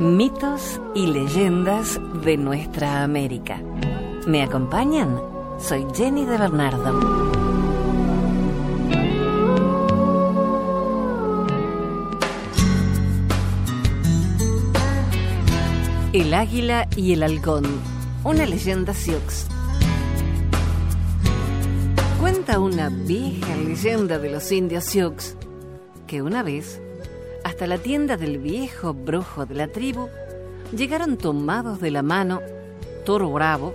Mitos y leyendas de nuestra América. ¿Me acompañan? Soy Jenny de Bernardo. El águila y el halcón, una leyenda sioux. Cuenta una vieja leyenda de los indios sioux que una vez, hasta la tienda del viejo brujo de la tribu, llegaron tomados de la mano Toro Bravo,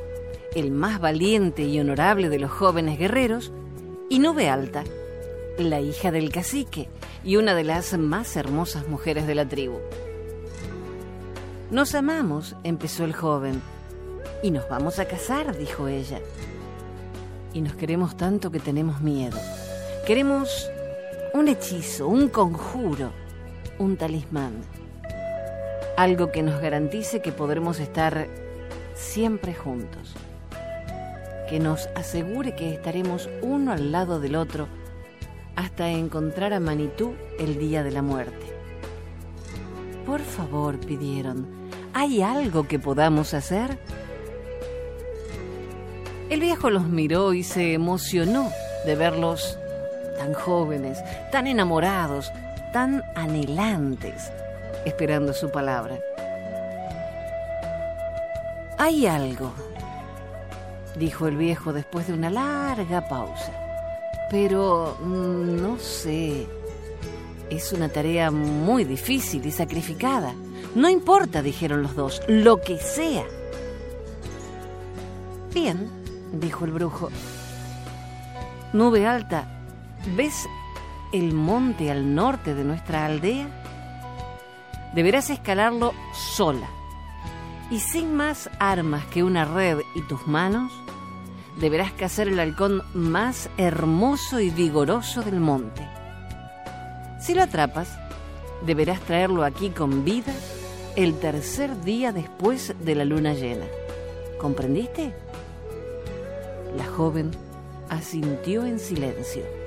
el más valiente y honorable de los jóvenes guerreros, y Nube Alta, la hija del cacique y una de las más hermosas mujeres de la tribu. Nos amamos, empezó el joven, y nos vamos a casar, dijo ella. Y nos queremos tanto que tenemos miedo. Queremos un hechizo, un conjuro, un talismán. Algo que nos garantice que podremos estar siempre juntos. Que nos asegure que estaremos uno al lado del otro hasta encontrar a Manitú el día de la muerte. Por favor, pidieron, ¿hay algo que podamos hacer? El viejo los miró y se emocionó de verlos tan jóvenes, tan enamorados, tan anhelantes, esperando su palabra. Hay algo, dijo el viejo después de una larga pausa, pero mm, no sé. Es una tarea muy difícil y sacrificada. No importa, dijeron los dos, lo que sea. Bien, dijo el brujo. Nube alta, ¿ves el monte al norte de nuestra aldea? Deberás escalarlo sola y sin más armas que una red y tus manos, deberás cazar el halcón más hermoso y vigoroso del monte. Si lo atrapas, deberás traerlo aquí con vida el tercer día después de la luna llena. ¿Comprendiste? La joven asintió en silencio.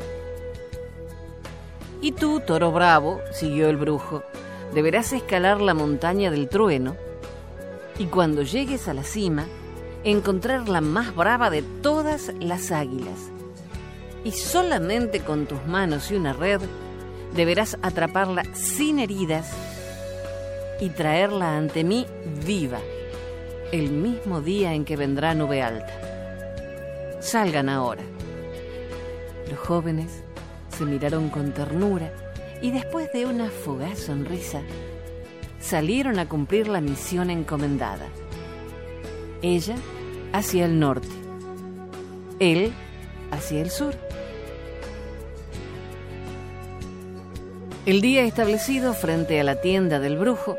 Y tú, toro bravo, siguió el brujo, deberás escalar la montaña del trueno y cuando llegues a la cima, encontrar la más brava de todas las águilas. Y solamente con tus manos y una red deberás atraparla sin heridas y traerla ante mí viva, el mismo día en que vendrá nube alta. Salgan ahora. Los jóvenes se miraron con ternura y después de una fugaz sonrisa, salieron a cumplir la misión encomendada. Ella hacia el norte, él hacia el sur. El día establecido frente a la tienda del brujo,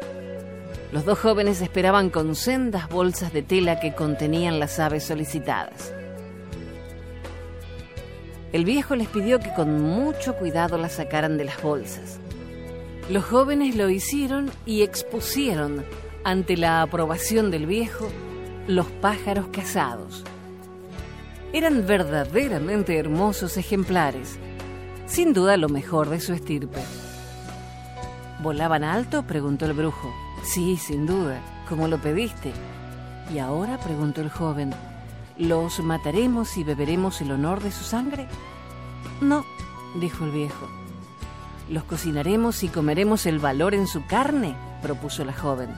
los dos jóvenes esperaban con sendas bolsas de tela que contenían las aves solicitadas. El viejo les pidió que con mucho cuidado las sacaran de las bolsas. Los jóvenes lo hicieron y expusieron, ante la aprobación del viejo, los pájaros cazados. Eran verdaderamente hermosos ejemplares, sin duda lo mejor de su estirpe. ¿Volaban alto? preguntó el brujo. Sí, sin duda, como lo pediste. ¿Y ahora? preguntó el joven. ¿Los mataremos y beberemos el honor de su sangre? No, dijo el viejo. ¿Los cocinaremos y comeremos el valor en su carne? propuso la joven.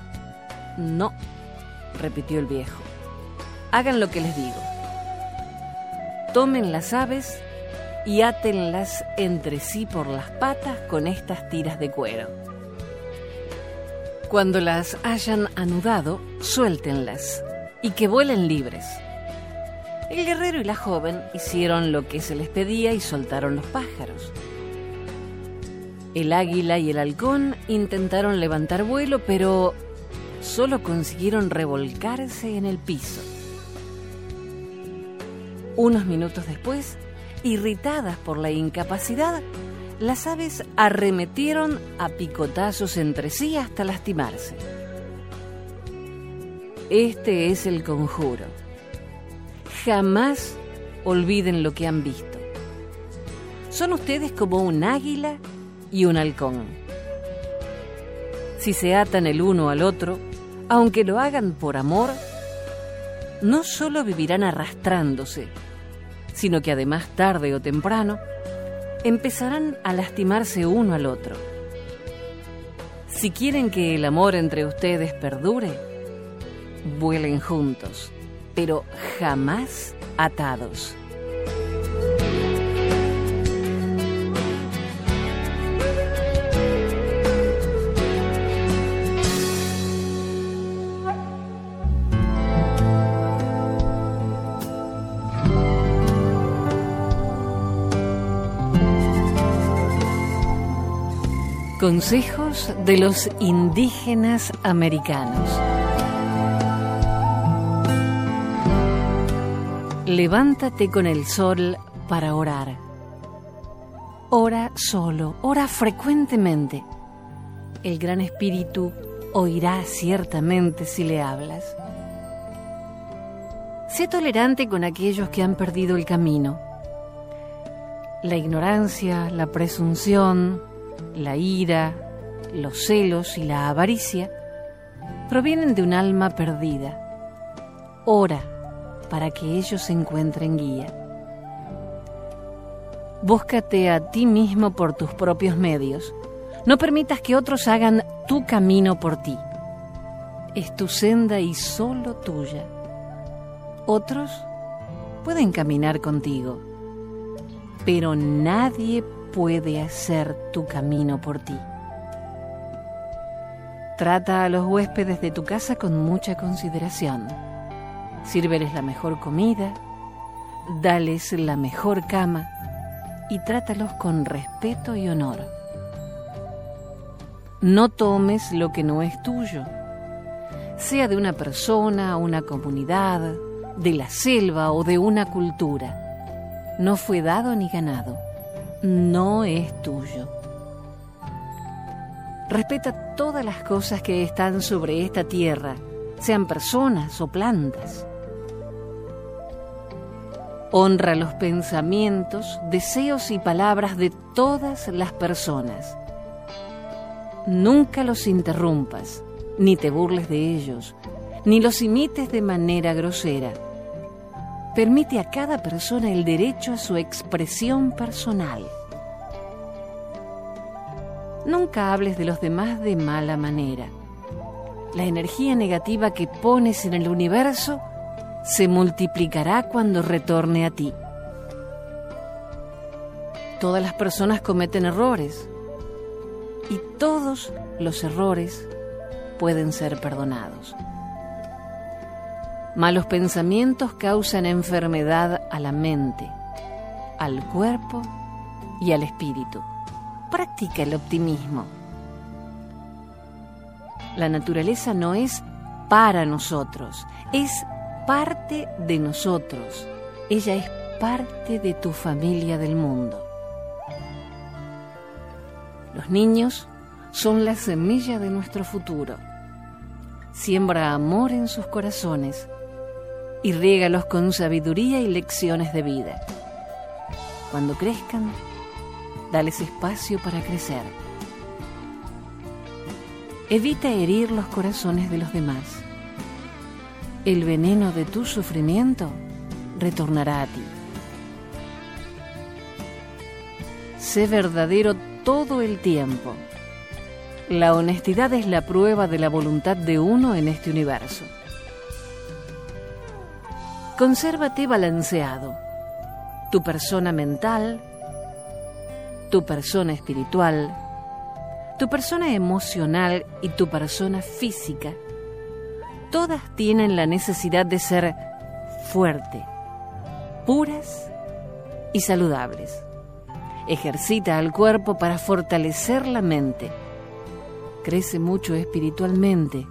No, repitió el viejo. Hagan lo que les digo. Tomen las aves y átenlas entre sí por las patas con estas tiras de cuero. Cuando las hayan anudado, suéltenlas y que vuelen libres. El guerrero y la joven hicieron lo que se les pedía y soltaron los pájaros. El águila y el halcón intentaron levantar vuelo, pero solo consiguieron revolcarse en el piso. Unos minutos después, irritadas por la incapacidad, las aves arremetieron a picotazos entre sí hasta lastimarse. Este es el conjuro. Jamás olviden lo que han visto. Son ustedes como un águila y un halcón. Si se atan el uno al otro, aunque lo hagan por amor, no solo vivirán arrastrándose, sino que además tarde o temprano empezarán a lastimarse uno al otro. Si quieren que el amor entre ustedes perdure, vuelen juntos, pero jamás atados. Consejos de los indígenas americanos. Levántate con el sol para orar. Ora solo, ora frecuentemente. El Gran Espíritu oirá ciertamente si le hablas. Sé tolerante con aquellos que han perdido el camino. La ignorancia, la presunción, la ira, los celos y la avaricia provienen de un alma perdida. Ora para que ellos encuentren guía. Búscate a ti mismo por tus propios medios. No permitas que otros hagan tu camino por ti. Es tu senda y solo tuya. Otros pueden caminar contigo, pero nadie puede hacer tu camino por ti. Trata a los huéspedes de tu casa con mucha consideración. Sírveles la mejor comida, dales la mejor cama y trátalos con respeto y honor. No tomes lo que no es tuyo, sea de una persona, una comunidad, de la selva o de una cultura. No fue dado ni ganado no es tuyo. Respeta todas las cosas que están sobre esta tierra, sean personas o plantas. Honra los pensamientos, deseos y palabras de todas las personas. Nunca los interrumpas, ni te burles de ellos, ni los imites de manera grosera permite a cada persona el derecho a su expresión personal. Nunca hables de los demás de mala manera. La energía negativa que pones en el universo se multiplicará cuando retorne a ti. Todas las personas cometen errores y todos los errores pueden ser perdonados. Malos pensamientos causan enfermedad a la mente, al cuerpo y al espíritu. Practica el optimismo. La naturaleza no es para nosotros, es parte de nosotros. Ella es parte de tu familia del mundo. Los niños son la semilla de nuestro futuro. Siembra amor en sus corazones y riégalos con sabiduría y lecciones de vida. Cuando crezcan, dales espacio para crecer. Evita herir los corazones de los demás. El veneno de tu sufrimiento retornará a ti. Sé verdadero todo el tiempo. La honestidad es la prueba de la voluntad de uno en este universo. Consérvate balanceado. Tu persona mental, tu persona espiritual, tu persona emocional y tu persona física, todas tienen la necesidad de ser fuerte, puras y saludables. Ejercita al cuerpo para fortalecer la mente. Crece mucho espiritualmente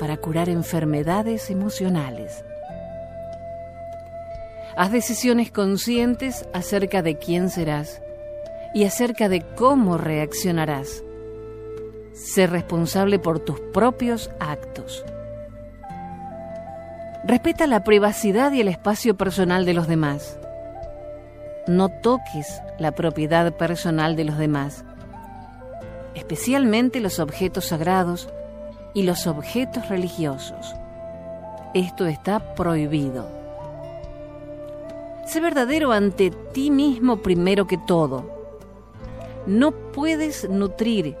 para curar enfermedades emocionales. Haz decisiones conscientes acerca de quién serás y acerca de cómo reaccionarás. Sé responsable por tus propios actos. Respeta la privacidad y el espacio personal de los demás. No toques la propiedad personal de los demás. especialmente los objetos sagrados y los objetos religiosos. Esto está prohibido. Sé verdadero ante ti mismo primero que todo. No puedes nutrir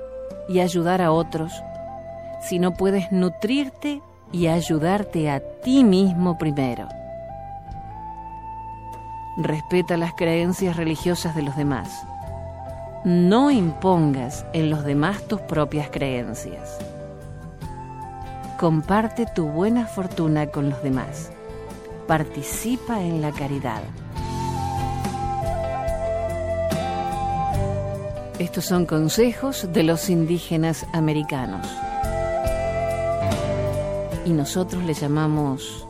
y ayudar a otros si no puedes nutrirte y ayudarte a ti mismo primero. Respeta las creencias religiosas de los demás. No impongas en los demás tus propias creencias. Comparte tu buena fortuna con los demás. Participa en la caridad. Estos son consejos de los indígenas americanos y nosotros le llamamos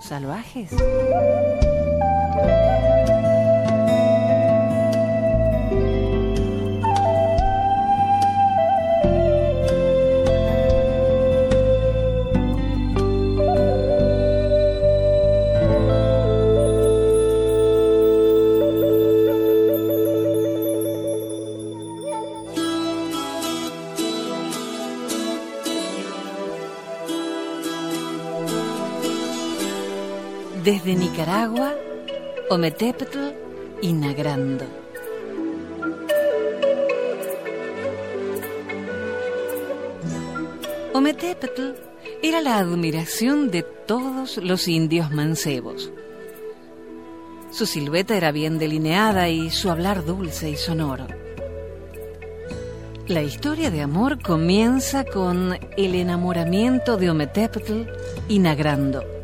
salvajes. Desde Nicaragua, Ometepetl y Nagrando. Ometepetl era la admiración de todos los indios mancebos. Su silueta era bien delineada y su hablar dulce y sonoro. La historia de amor comienza con el enamoramiento de Ometepetl y Nagrando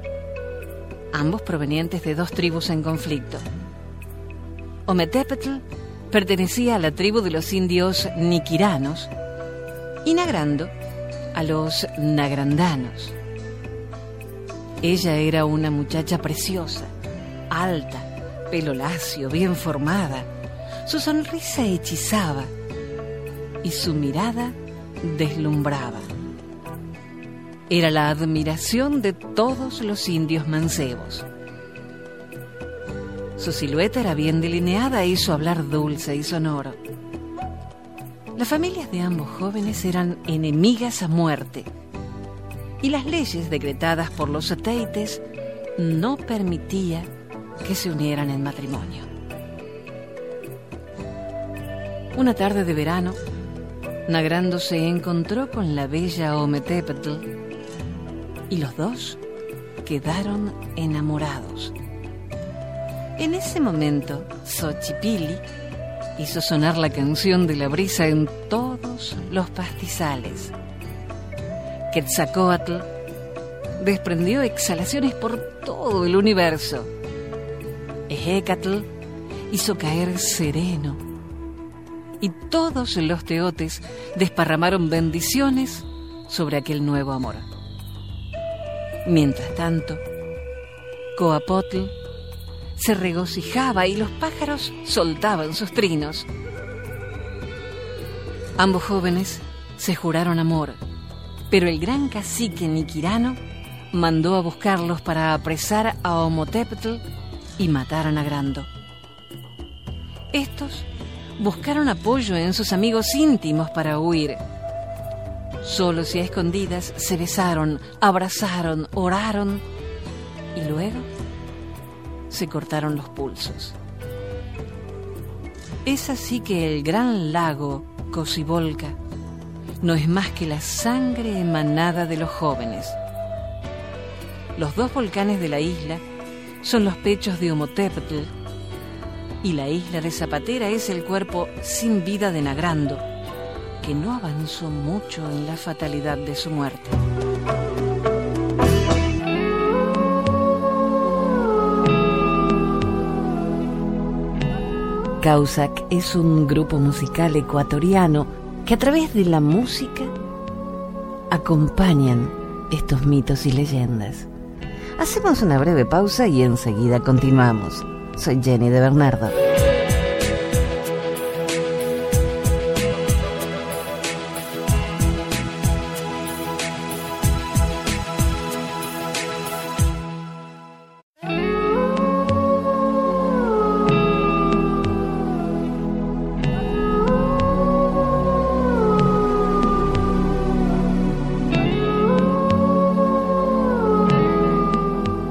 ambos provenientes de dos tribus en conflicto. Ometepetl pertenecía a la tribu de los indios niquiranos y Nagrando a los nagrandanos. Ella era una muchacha preciosa, alta, pelo lacio, bien formada. Su sonrisa hechizaba y su mirada deslumbraba era la admiración de todos los indios mancebos. Su silueta era bien delineada y su hablar dulce y sonoro. Las familias de ambos jóvenes eran enemigas a muerte y las leyes decretadas por los sateites no permitía que se unieran en matrimonio. Una tarde de verano, Nagrando se encontró con la bella Ometepetl y los dos quedaron enamorados. En ese momento, Xochipili hizo sonar la canción de la brisa en todos los pastizales. Quetzalcoatl desprendió exhalaciones por todo el universo. Ejecatl hizo caer sereno. Y todos los teotes desparramaron bendiciones sobre aquel nuevo amor. Mientras tanto, Coapotl se regocijaba y los pájaros soltaban sus trinos. Ambos jóvenes se juraron amor, pero el gran cacique Niquirano mandó a buscarlos para apresar a Omotepetl y matar a Nagrando. Estos buscaron apoyo en sus amigos íntimos para huir Solos y a escondidas se besaron, abrazaron, oraron y luego se cortaron los pulsos. Es así que el gran lago Cosibolca no es más que la sangre emanada de los jóvenes. Los dos volcanes de la isla son los pechos de Omotepetl y la isla de Zapatera es el cuerpo sin vida de Nagrando que no avanzó mucho en la fatalidad de su muerte. Causac es un grupo musical ecuatoriano que a través de la música acompañan estos mitos y leyendas. Hacemos una breve pausa y enseguida continuamos. Soy Jenny de Bernardo.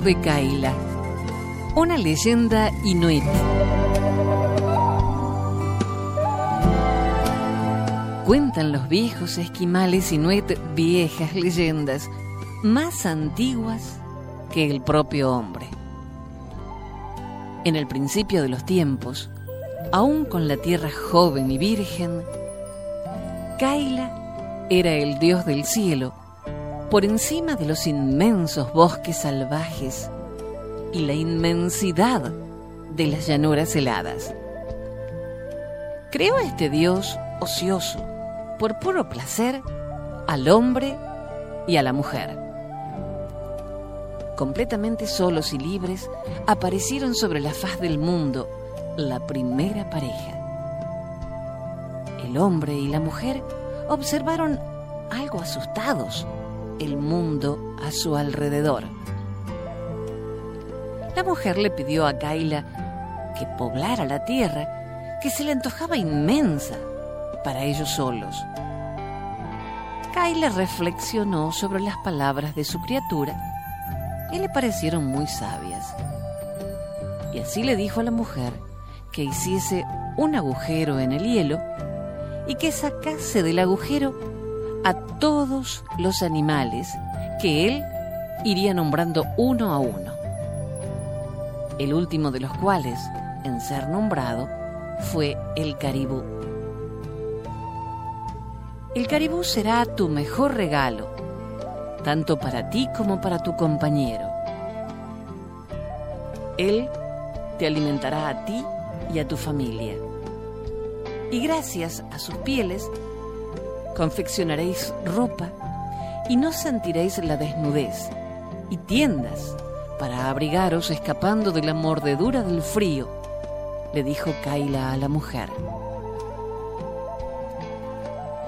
De Kaila. Una leyenda inuit. Cuentan los viejos esquimales inuit viejas leyendas más antiguas que el propio hombre. En el principio de los tiempos, aún con la tierra joven y virgen, Kaila era el dios del cielo por encima de los inmensos bosques salvajes y la inmensidad de las llanuras heladas. Creó este Dios ocioso, por puro placer, al hombre y a la mujer. Completamente solos y libres, aparecieron sobre la faz del mundo la primera pareja. El hombre y la mujer observaron algo asustados el mundo a su alrededor. La mujer le pidió a Kaila que poblara la tierra, que se le antojaba inmensa para ellos solos. Kaila reflexionó sobre las palabras de su criatura y le parecieron muy sabias. Y así le dijo a la mujer que hiciese un agujero en el hielo y que sacase del agujero todos los animales que él iría nombrando uno a uno. El último de los cuales en ser nombrado fue el caribú. El caribú será tu mejor regalo, tanto para ti como para tu compañero. Él te alimentará a ti y a tu familia. Y gracias a sus pieles confeccionaréis ropa y no sentiréis la desnudez, y tiendas para abrigaros escapando de la mordedura del frío, le dijo Kaila a la mujer.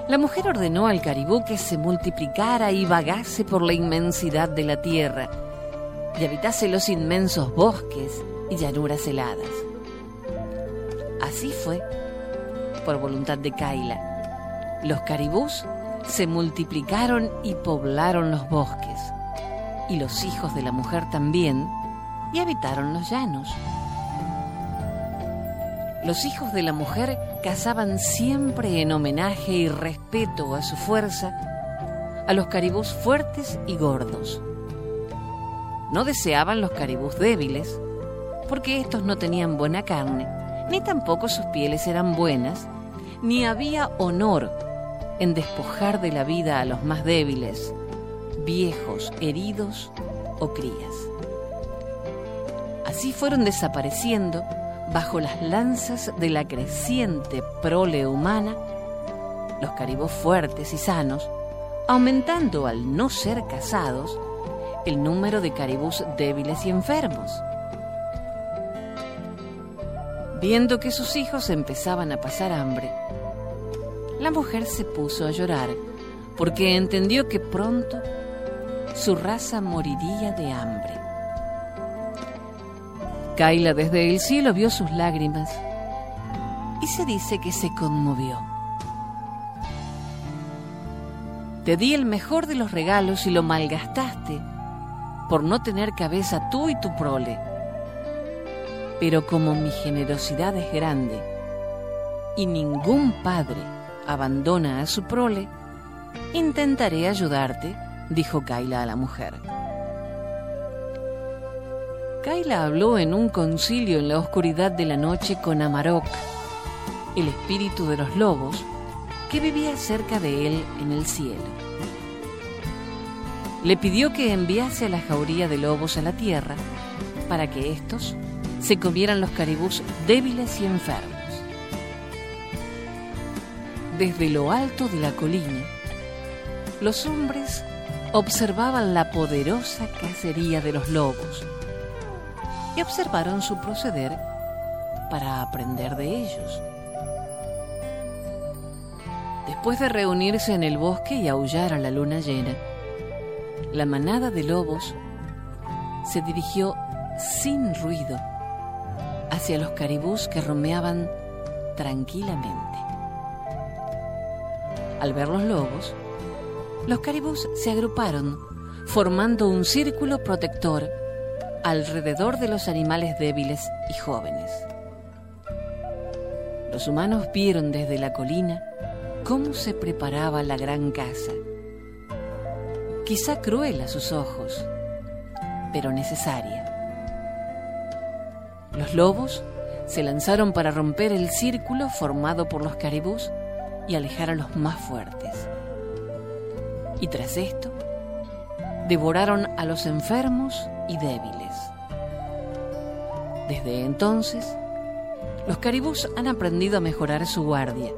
La mujer ordenó al caribú que se multiplicara y vagase por la inmensidad de la tierra y habitase los inmensos bosques y llanuras heladas. Así fue, por voluntad de Kaila los caribús se multiplicaron y poblaron los bosques, y los hijos de la mujer también, y habitaron los llanos. Los hijos de la mujer cazaban siempre en homenaje y respeto a su fuerza a los caribús fuertes y gordos. No deseaban los caribús débiles, porque estos no tenían buena carne, ni tampoco sus pieles eran buenas, ni había honor en despojar de la vida a los más débiles, viejos, heridos o crías. Así fueron desapareciendo bajo las lanzas de la creciente prole humana los caribos fuertes y sanos, aumentando al no ser casados el número de caribús débiles y enfermos. Viendo que sus hijos empezaban a pasar hambre, la mujer se puso a llorar porque entendió que pronto su raza moriría de hambre. Kaila desde el cielo vio sus lágrimas y se dice que se conmovió. Te di el mejor de los regalos y lo malgastaste por no tener cabeza tú y tu prole. Pero como mi generosidad es grande y ningún padre abandona a su prole, intentaré ayudarte, dijo Kaila a la mujer. Kaila habló en un concilio en la oscuridad de la noche con Amarok, el espíritu de los lobos, que vivía cerca de él en el cielo. Le pidió que enviase a la jauría de lobos a la tierra para que éstos se comieran los caribús débiles y enfermos desde lo alto de la colina, los hombres observaban la poderosa cacería de los lobos y observaron su proceder para aprender de ellos. Después de reunirse en el bosque y aullar a la luna llena, la manada de lobos se dirigió sin ruido hacia los caribús que romeaban tranquilamente. Al ver los lobos, los caribús se agruparon formando un círculo protector alrededor de los animales débiles y jóvenes. Los humanos vieron desde la colina cómo se preparaba la gran caza. Quizá cruel a sus ojos, pero necesaria. Los lobos se lanzaron para romper el círculo formado por los caribús y alejar a los más fuertes. Y tras esto, devoraron a los enfermos y débiles. Desde entonces, los caribús han aprendido a mejorar su guardia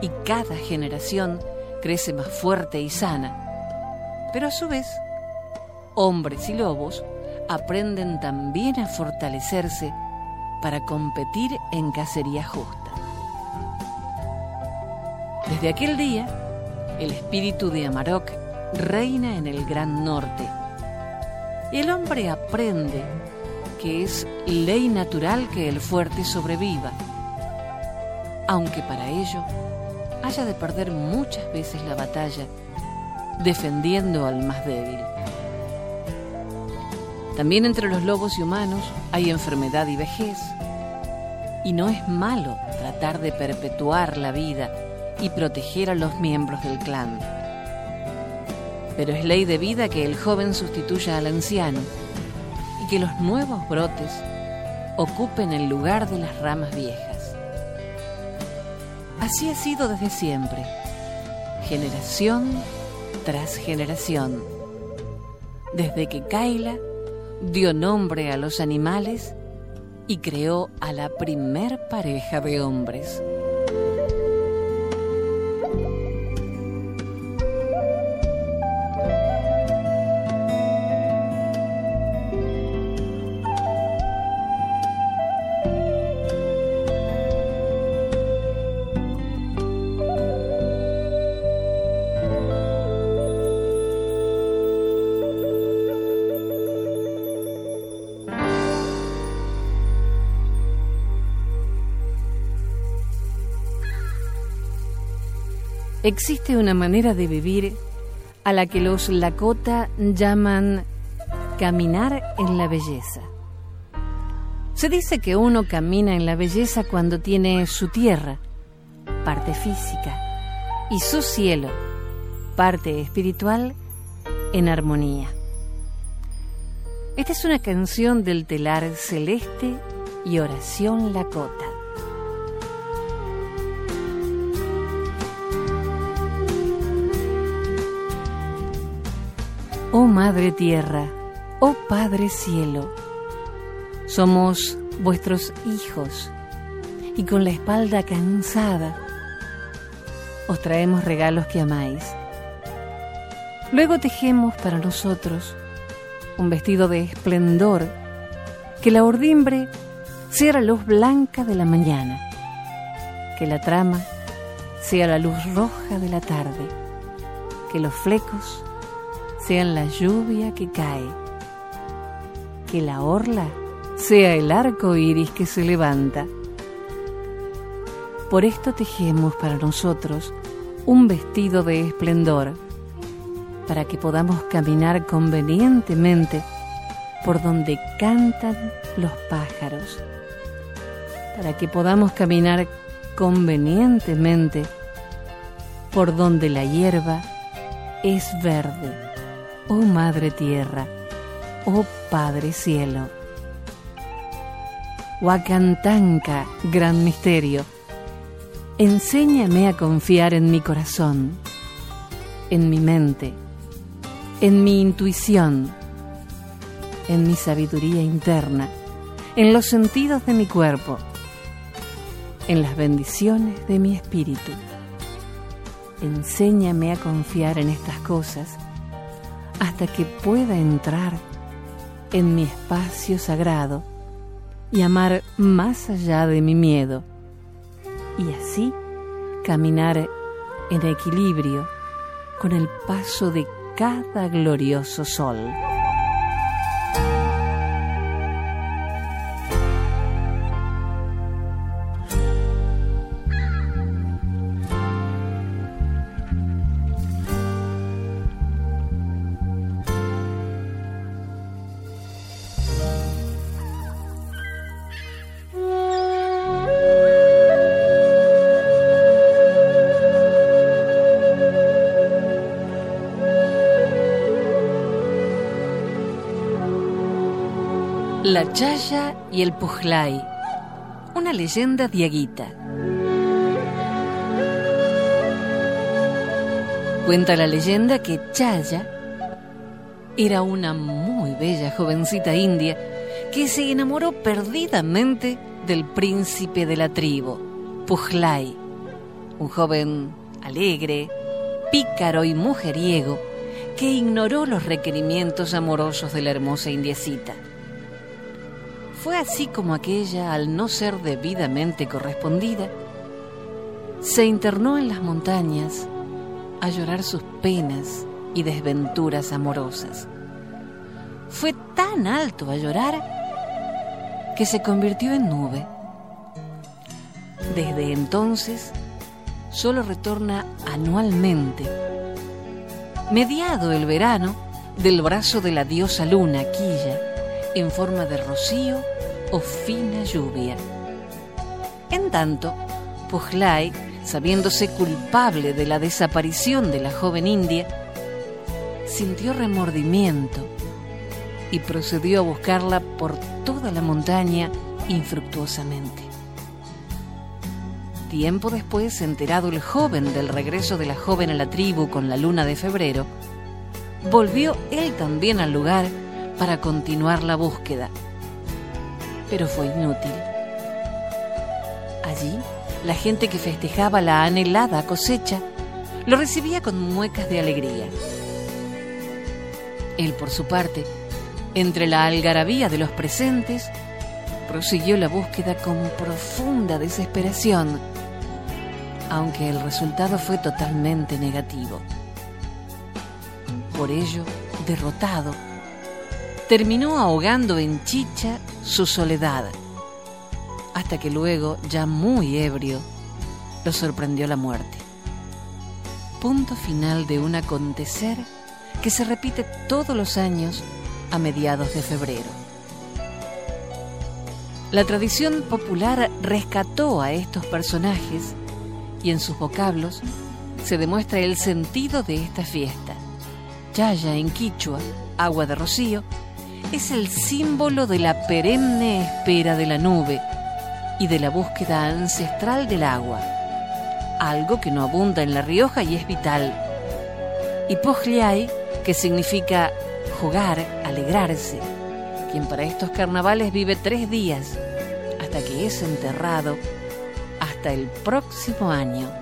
y cada generación crece más fuerte y sana. Pero a su vez, hombres y lobos aprenden también a fortalecerse para competir en cacería justa. Desde aquel día, el espíritu de Amarok reina en el Gran Norte el hombre aprende que es ley natural que el fuerte sobreviva, aunque para ello haya de perder muchas veces la batalla defendiendo al más débil. También entre los lobos y humanos hay enfermedad y vejez, y no es malo tratar de perpetuar la vida y proteger a los miembros del clan. Pero es ley de vida que el joven sustituya al anciano y que los nuevos brotes ocupen el lugar de las ramas viejas. Así ha sido desde siempre, generación tras generación, desde que Kaila dio nombre a los animales y creó a la primer pareja de hombres. Existe una manera de vivir a la que los Lakota llaman caminar en la belleza. Se dice que uno camina en la belleza cuando tiene su tierra, parte física, y su cielo, parte espiritual, en armonía. Esta es una canción del telar celeste y oración Lakota. Oh Madre Tierra, oh Padre Cielo, somos vuestros hijos y con la espalda cansada os traemos regalos que amáis. Luego tejemos para nosotros un vestido de esplendor, que la ordimbre sea la luz blanca de la mañana, que la trama sea la luz roja de la tarde, que los flecos sean la lluvia que cae, que la orla sea el arco iris que se levanta. Por esto tejemos para nosotros un vestido de esplendor, para que podamos caminar convenientemente por donde cantan los pájaros, para que podamos caminar convenientemente por donde la hierba es verde oh Madre Tierra, oh Padre Cielo. Huacantanca, gran misterio, enséñame a confiar en mi corazón, en mi mente, en mi intuición, en mi sabiduría interna, en los sentidos de mi cuerpo, en las bendiciones de mi espíritu. Enséñame a confiar en estas cosas hasta que pueda entrar en mi espacio sagrado y amar más allá de mi miedo y así caminar en equilibrio con el paso de cada glorioso sol. La Chaya y el Pujlay, una leyenda diaguita. Cuenta la leyenda que Chaya era una muy bella jovencita india que se enamoró perdidamente del príncipe de la tribu, Pujlay, un joven alegre, pícaro y mujeriego que ignoró los requerimientos amorosos de la hermosa indiecita. Fue así como aquella, al no ser debidamente correspondida, se internó en las montañas a llorar sus penas y desventuras amorosas. Fue tan alto a llorar que se convirtió en nube. Desde entonces, solo retorna anualmente, mediado el verano, del brazo de la diosa luna, Quilla, en forma de rocío o fina lluvia. En tanto, Pujlay, sabiéndose culpable de la desaparición de la joven india, sintió remordimiento y procedió a buscarla por toda la montaña infructuosamente. Tiempo después, enterado el joven del regreso de la joven a la tribu con la luna de febrero, volvió él también al lugar para continuar la búsqueda pero fue inútil. Allí, la gente que festejaba la anhelada cosecha lo recibía con muecas de alegría. Él, por su parte, entre la algarabía de los presentes, prosiguió la búsqueda con profunda desesperación, aunque el resultado fue totalmente negativo. Por ello, derrotado, terminó ahogando en chicha su soledad, hasta que luego, ya muy ebrio, lo sorprendió la muerte. Punto final de un acontecer que se repite todos los años a mediados de febrero. La tradición popular rescató a estos personajes y en sus vocablos se demuestra el sentido de esta fiesta. Chaya en quichua, agua de rocío, es el símbolo de la perenne espera de la nube y de la búsqueda ancestral del agua, algo que no abunda en La Rioja y es vital. Y Pojliay, que significa jugar, alegrarse, quien para estos carnavales vive tres días hasta que es enterrado hasta el próximo año.